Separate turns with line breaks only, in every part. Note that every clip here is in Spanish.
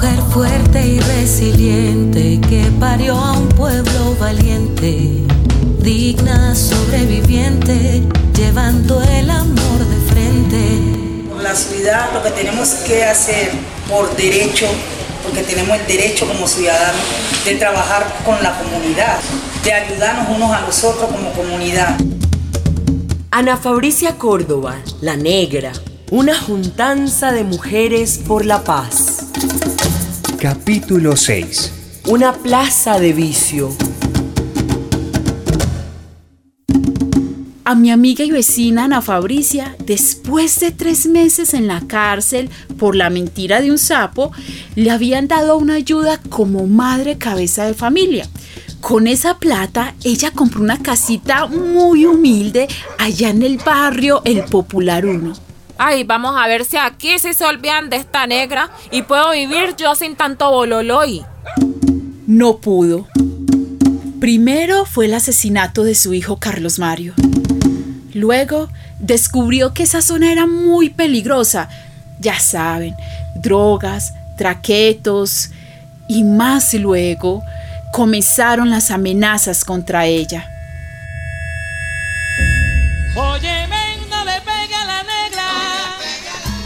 Mujer fuerte y resiliente que parió a un pueblo valiente, digna sobreviviente, llevando el amor de frente.
Por la ciudad lo que tenemos que hacer por derecho, porque tenemos el derecho como ciudadanos de trabajar con la comunidad, de ayudarnos unos a los otros como comunidad.
Ana Fabricia Córdoba, La Negra, una juntanza de mujeres por la paz.
Capítulo 6.
Una plaza de vicio.
A mi amiga y vecina Ana Fabricia, después de tres meses en la cárcel por la mentira de un sapo, le habían dado una ayuda como madre cabeza de familia. Con esa plata, ella compró una casita muy humilde allá en el barrio El Popular 1.
Ay, vamos a ver si aquí sí se olvidan de esta negra y puedo vivir yo sin tanto bololoy.
No pudo. Primero fue el asesinato de su hijo Carlos Mario. Luego descubrió que esa zona era muy peligrosa. Ya saben, drogas, traquetos. Y más luego comenzaron las amenazas contra ella.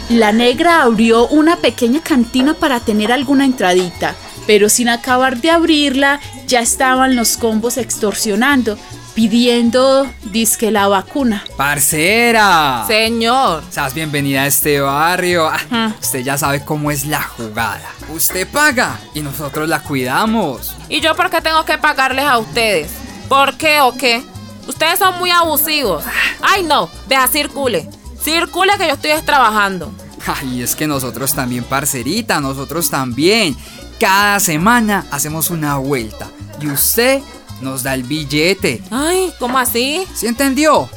La negra abrió una pequeña cantina para tener alguna entradita, pero sin acabar de abrirla ya estaban los combos extorsionando, pidiendo disque la vacuna.
¡Parcera!
Señor.
Seas bienvenida a este barrio. Ah, usted ya sabe cómo es la jugada. Usted paga y nosotros la cuidamos.
¿Y yo por qué tengo que pagarles a ustedes? ¿Por qué o qué? Ustedes son muy abusivos. Ay, no, deja circule. Circule que yo estoy trabajando.
Ay, es que nosotros también, parcerita, nosotros también. Cada semana hacemos una vuelta. Y usted nos da el billete.
Ay, ¿cómo así?
¿Sí entendió?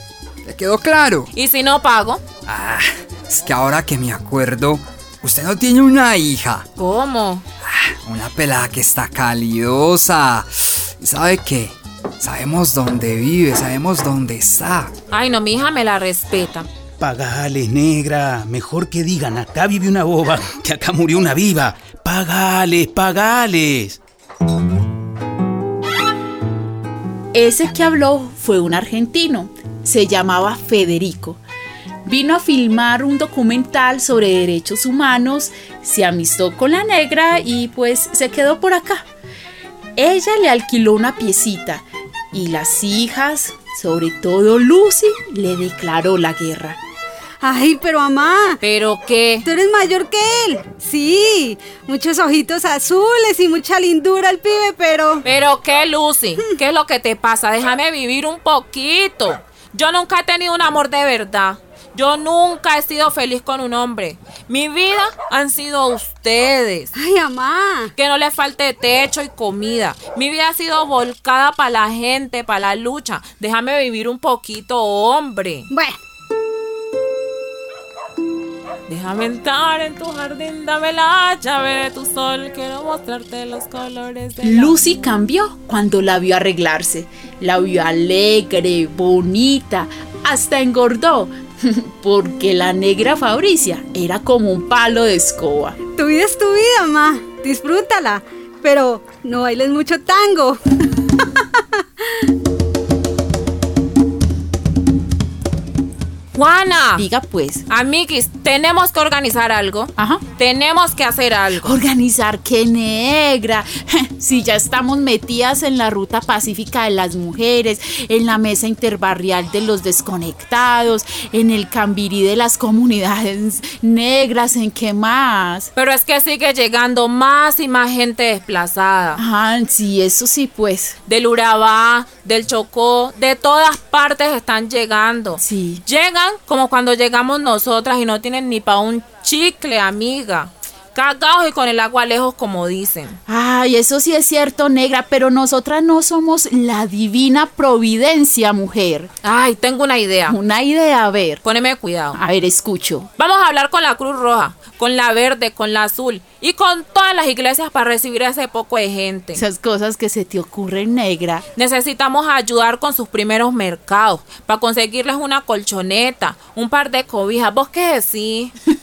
¿Le quedó claro?
¿Y si no pago?
Ah, es que ahora que me acuerdo, usted no tiene una hija.
¿Cómo?
Ah, una pelada que está calidosa. ¿Y sabe qué? Sabemos dónde vive, sabemos dónde está.
Ay, no, mi hija me la respeta.
Pagales, negra. Mejor que digan, acá vive una boba, que acá murió una viva. Pagales, pagales.
Ese que habló fue un argentino. Se llamaba Federico. Vino a filmar un documental sobre derechos humanos, se amistó con la negra y pues se quedó por acá. Ella le alquiló una piecita y las hijas, sobre todo Lucy, le declaró la guerra.
Ay, pero mamá.
¿Pero qué?
Tú eres mayor que él. Sí, muchos ojitos azules y mucha lindura el pibe, pero...
¿Pero qué, Lucy? ¿Qué es lo que te pasa? Déjame vivir un poquito. Yo nunca he tenido un amor de verdad. Yo nunca he sido feliz con un hombre. Mi vida han sido ustedes.
Ay, mamá.
Que no le falte techo y comida. Mi vida ha sido volcada para la gente, para la lucha. Déjame vivir un poquito, hombre.
Bueno.
Déjame entrar en tu jardín, dame la llave de tu sol, quiero mostrarte los colores de
Lucy cambió cuando la vio arreglarse. La vio alegre, bonita, hasta engordó, porque la negra Fabricia era como un palo de escoba.
Tu vida es tu vida, ma. Disfrútala, pero no bailes mucho tango.
Juana.
Diga pues.
Amiguis, tenemos que organizar algo.
Ajá.
Tenemos que hacer algo.
Organizar qué negra. Si ya estamos metidas en la ruta pacífica de las mujeres, en la mesa interbarrial de los desconectados, en el cambirí de las comunidades negras, ¿en qué más?
Pero es que sigue llegando más y más gente desplazada.
Ah, sí, eso sí, pues.
Del Urabá, del Chocó, de todas partes están llegando.
Sí.
Llegan como cuando llegamos nosotras y no tienen ni para un chicle, amiga. Cagados y con el agua lejos, como dicen.
Ay, eso sí es cierto, negra, pero nosotras no somos la divina providencia, mujer.
Ay, tengo una idea.
Una idea, a ver.
Poneme cuidado.
A ver, escucho.
Vamos a hablar con la Cruz Roja, con la verde, con la azul y con todas las iglesias para recibir a ese poco de gente.
Esas cosas que se te ocurren, negra.
Necesitamos ayudar con sus primeros mercados, para conseguirles una colchoneta, un par de cobijas. ¿Vos qué decís?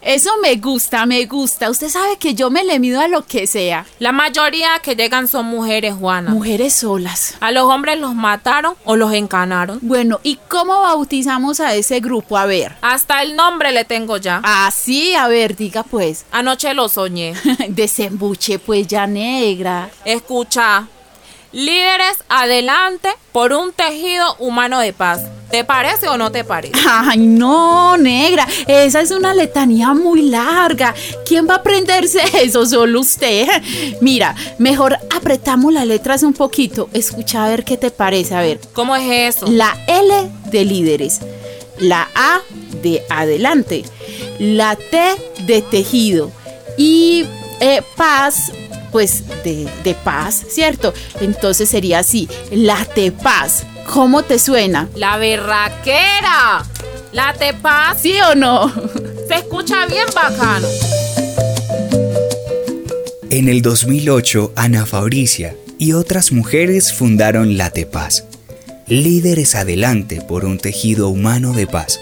Eso me gusta, me gusta. Usted sabe que yo me le mido a lo que sea.
La mayoría que llegan son mujeres, Juana.
Mujeres solas.
A los hombres los mataron o los encanaron.
Bueno, ¿y cómo bautizamos a ese grupo? A ver.
Hasta el nombre le tengo ya.
Ah, sí, a ver, diga pues.
Anoche lo soñé.
Desembuche pues ya negra.
Escucha. Líderes adelante por un tejido humano de paz. ¿Te parece o no te parece?
Ay, no, negra. Esa es una letanía muy larga. ¿Quién va a aprenderse eso? Solo usted. Mira, mejor apretamos las letras un poquito. Escucha a ver qué te parece. A ver.
¿Cómo es eso?
La L de líderes. La A de adelante. La T de tejido. Y eh, paz pues de, de, paz, ¿cierto? Entonces sería así, la te paz. ¿Cómo te suena?
La berraquera. La te paz.
¿Sí o no?
Se escucha bien bacano.
En el 2008, Ana Fabricia y otras mujeres fundaron La Paz, líderes adelante por un tejido humano de paz,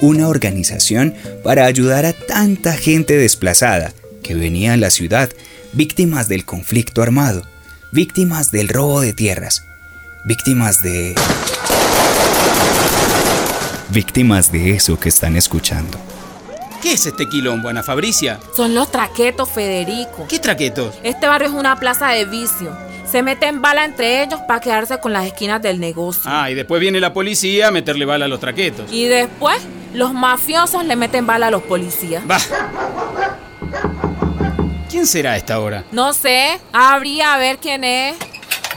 una organización para ayudar a tanta gente desplazada que venía a la ciudad víctimas del conflicto armado, víctimas del robo de tierras, víctimas de... víctimas de eso que están escuchando.
¿Qué es este quilombo, Ana Fabricia?
Son los traquetos, Federico.
¿Qué traquetos?
Este barrio es una plaza de vicio. Se meten bala entre ellos para quedarse con las esquinas del negocio.
Ah, y después viene la policía a meterle bala a los traquetos.
Y después, los mafiosos le meten bala a los policías.
Bah. ¿Quién será a esta hora?
No sé. Habría a ver quién es.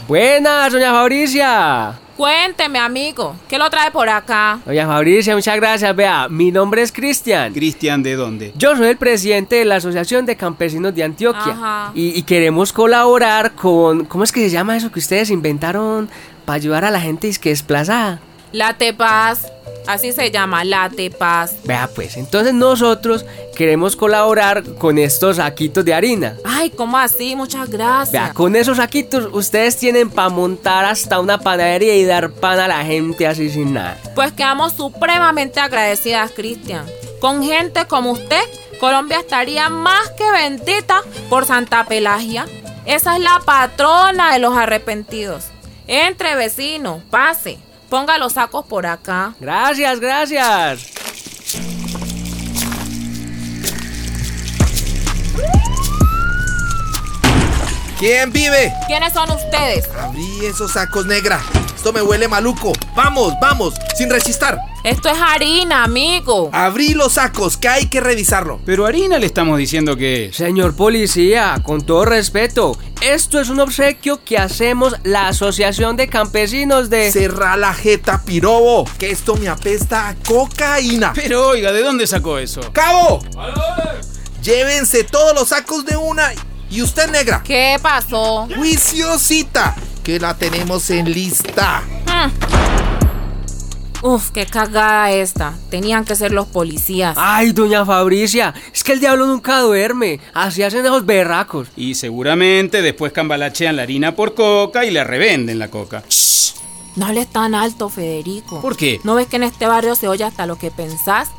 Buenas, doña Fabricia.
Cuénteme, amigo. ¿Qué lo trae por acá?
Doña Fabricia, muchas gracias. Vea, mi nombre es Cristian.
¿Cristian de dónde?
Yo soy el presidente de la Asociación de Campesinos de Antioquia.
Ajá.
Y, y queremos colaborar con. ¿Cómo es que se llama eso que ustedes inventaron para ayudar a la gente que es desplazada?
La Tepaz. Así se llama, la Tepaz.
Vea, pues, entonces nosotros queremos colaborar con estos saquitos de harina.
Ay, ¿cómo así? Muchas gracias.
Vea, con esos saquitos ustedes tienen para montar hasta una panadería y dar pan a la gente así sin nada.
Pues quedamos supremamente agradecidas, Cristian. Con gente como usted, Colombia estaría más que bendita por Santa Pelagia. Esa es la patrona de los arrepentidos. Entre vecinos, pase. Ponga los sacos por acá.
Gracias, gracias.
¿Quién vive?
¿Quiénes son ustedes?
Abrí esos sacos, negra. Esto me huele maluco. Vamos, vamos, sin resistar.
Esto es harina, amigo.
Abrí los sacos, que hay que revisarlo.
Pero harina le estamos diciendo que es.
Señor policía, con todo respeto, esto es un obsequio que hacemos la Asociación de Campesinos de...
Cerra la jeta, pirobo, que esto me apesta a cocaína.
Pero oiga, ¿de dónde sacó eso?
¡Cabo! Llévense todos los sacos de una. ¿Y usted, negra?
¿Qué pasó?
Juiciosita, que la tenemos en lista.
Hmm. Uf, qué cagada esta. Tenían que ser los policías.
Ay, doña Fabricia, es que el diablo nunca duerme. Así hacen esos berracos.
Y seguramente después cambalachean la harina por coca y le revenden la coca.
Shh, no hables tan alto, Federico.
¿Por qué?
¿No ves que en este barrio se oye hasta lo que pensás?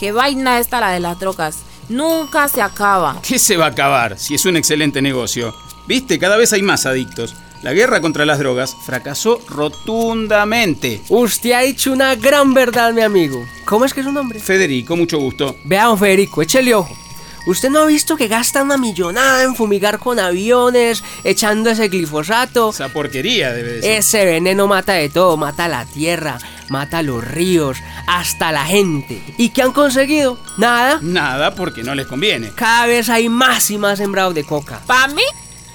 ¿Qué vaina esta la de las drogas? Nunca se acaba.
¿Qué se va a acabar si es un excelente negocio? Viste, cada vez hay más adictos. La guerra contra las drogas fracasó rotundamente.
Usted ha dicho una gran verdad, mi amigo. ¿Cómo es que es su nombre?
Federico, mucho gusto.
Vea, don Federico, échele ojo. ¿Usted no ha visto que gasta una millonada en fumigar con aviones, echando ese glifosato?
Esa porquería debe de ser.
Ese veneno mata de todo, mata la tierra, mata los ríos, hasta la gente. ¿Y qué han conseguido? Nada.
Nada porque no les conviene.
Cada vez hay más y más sembrados de coca.
¿Para mí?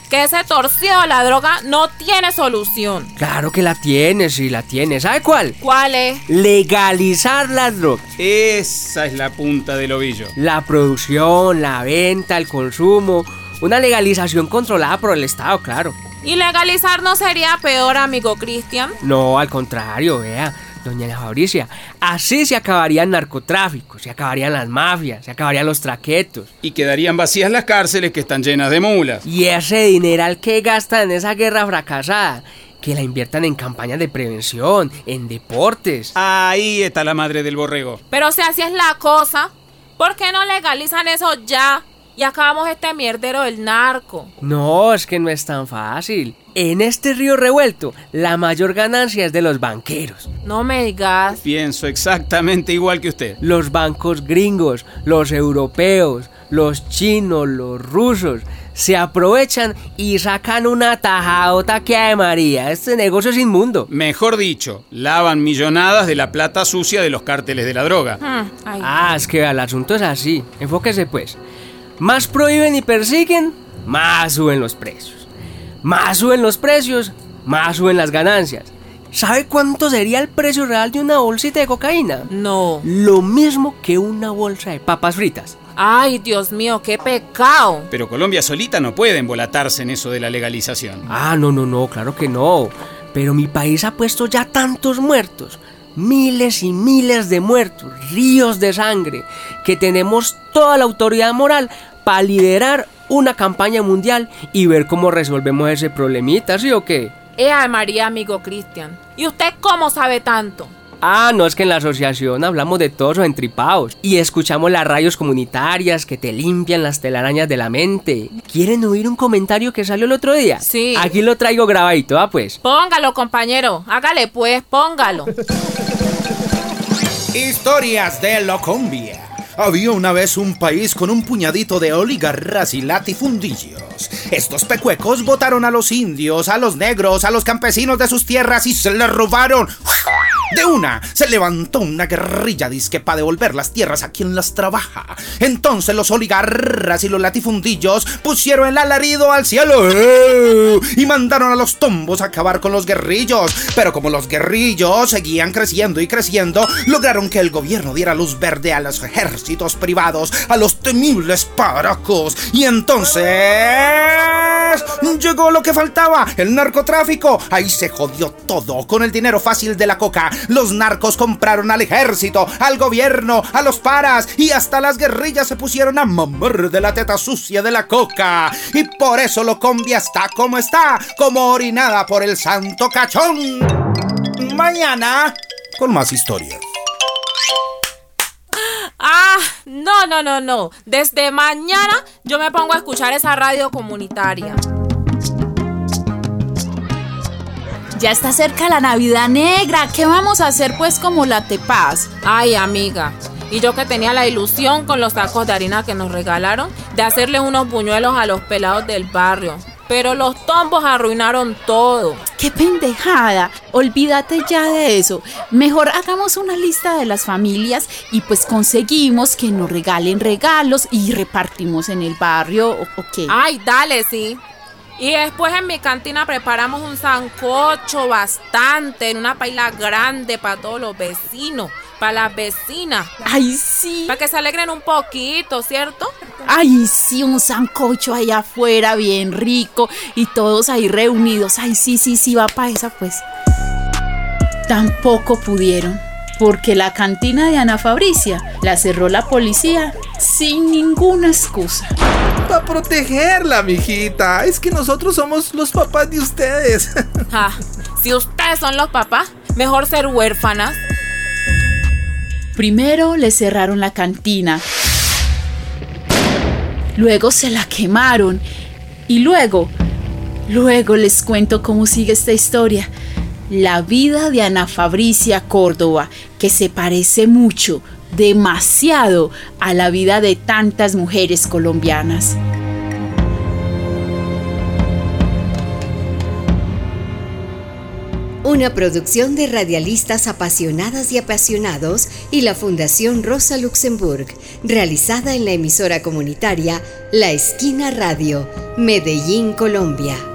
Que ese torcido de la droga no tiene solución.
Claro que la tiene, sí la tiene. ¿Sabe cuál?
¿Cuál es?
Legalizar las drogas.
Esa es la punta del ovillo.
La producción, la venta, el consumo. Una legalización controlada por el Estado, claro.
¿Y legalizar no sería peor, amigo Cristian?
No, al contrario, vea. Doña Fabricia, así se acabaría el narcotráfico, se acabarían las mafias, se acabarían los traquetos.
Y quedarían vacías las cárceles que están llenas de mulas.
Y ese dineral que gastan en esa guerra fracasada, que la inviertan en campañas de prevención, en deportes.
Ahí está la madre del borrego.
Pero si así es la cosa, ¿Por qué no legalizan eso ya? Y acabamos este mierdero del narco.
No, es que no es tan fácil. En este río revuelto, la mayor ganancia es de los banqueros.
No me digas.
Pienso exactamente igual que usted.
Los bancos gringos, los europeos, los chinos, los rusos, se aprovechan y sacan una tajadota que hay María. Este negocio es inmundo.
Mejor dicho, lavan millonadas de la plata sucia de los cárteles de la droga.
Hmm, ay.
Ah, es que el asunto es así. Enfóquese pues. Más prohíben y persiguen, más suben los precios. Más suben los precios, más suben las ganancias. ¿Sabe cuánto sería el precio real de una bolsita de cocaína?
No.
Lo mismo que una bolsa de papas fritas.
Ay, Dios mío, qué pecado.
Pero Colombia solita no puede embolatarse en eso de la legalización.
Ah, no, no, no, claro que no. Pero mi país ha puesto ya tantos muertos. Miles y miles de muertos, ríos de sangre, que tenemos toda la autoridad moral para liderar una campaña mundial y ver cómo resolvemos ese problemita, ¿sí o qué?
Ea María, amigo Cristian. ¿Y usted cómo sabe tanto?
Ah, no es que en la asociación hablamos de todos los entripados y escuchamos las radios comunitarias que te limpian las telarañas de la mente. ¿Quieren oír un comentario que salió el otro día?
Sí.
Aquí lo traigo grabadito, ah pues.
Póngalo, compañero. Hágale pues, póngalo.
Historias de Locombia. Había una vez un país con un puñadito de oligarras y latifundillos. Estos pecuecos votaron a los indios, a los negros, a los campesinos de sus tierras y se les robaron. De una, se levantó una guerrilla disque para devolver las tierras a quien las trabaja. Entonces los oligarras y los latifundillos pusieron el alarido al cielo y mandaron a los tombos a acabar con los guerrillos. Pero como los guerrillos seguían creciendo y creciendo, lograron que el gobierno diera luz verde a los ejércitos privados, a los temibles paracos. Y entonces llegó lo que faltaba, el narcotráfico. Ahí se jodió todo con el dinero fácil de la coca. Los narcos compraron al ejército, al gobierno, a los paras y hasta las guerrillas se pusieron a mamar de la teta sucia de la coca. Y por eso Locombia está como está, como orinada por el santo cachón. Mañana con más historias.
No, no, no, no. Desde mañana yo me pongo a escuchar esa radio comunitaria.
Ya está cerca la Navidad Negra. ¿Qué vamos a hacer pues como la Tepaz?
Ay, amiga. Y yo que tenía la ilusión con los sacos de harina que nos regalaron de hacerle unos buñuelos a los pelados del barrio. Pero los tombos arruinaron todo.
¡Qué pendejada! Olvídate ya de eso. Mejor hagamos una lista de las familias y pues conseguimos que nos regalen regalos y repartimos en el barrio. ¿Ok?
Ay, dale, sí. Y después en mi cantina preparamos un sancocho bastante, en una paila grande para todos los vecinos, para las vecinas.
¡Ay, sí!
Para que se alegren un poquito, ¿cierto?
¡Ay, sí! Un sancocho allá afuera, bien rico, y todos ahí reunidos. ¡Ay, sí, sí, sí! Va para esa, pues. Tampoco pudieron, porque la cantina de Ana Fabricia la cerró la policía sin ninguna excusa.
Para protegerla, mijita. Es que nosotros somos los papás de ustedes.
Ja, si ustedes son los papás, mejor ser huérfanas.
Primero le cerraron la cantina. Luego se la quemaron. Y luego, luego les cuento cómo sigue esta historia. La vida de Ana Fabricia Córdoba, que se parece mucho, demasiado, a la vida de tantas mujeres colombianas.
Una producción de radialistas apasionadas y apasionados y la Fundación Rosa Luxemburg, realizada en la emisora comunitaria La Esquina Radio, Medellín, Colombia.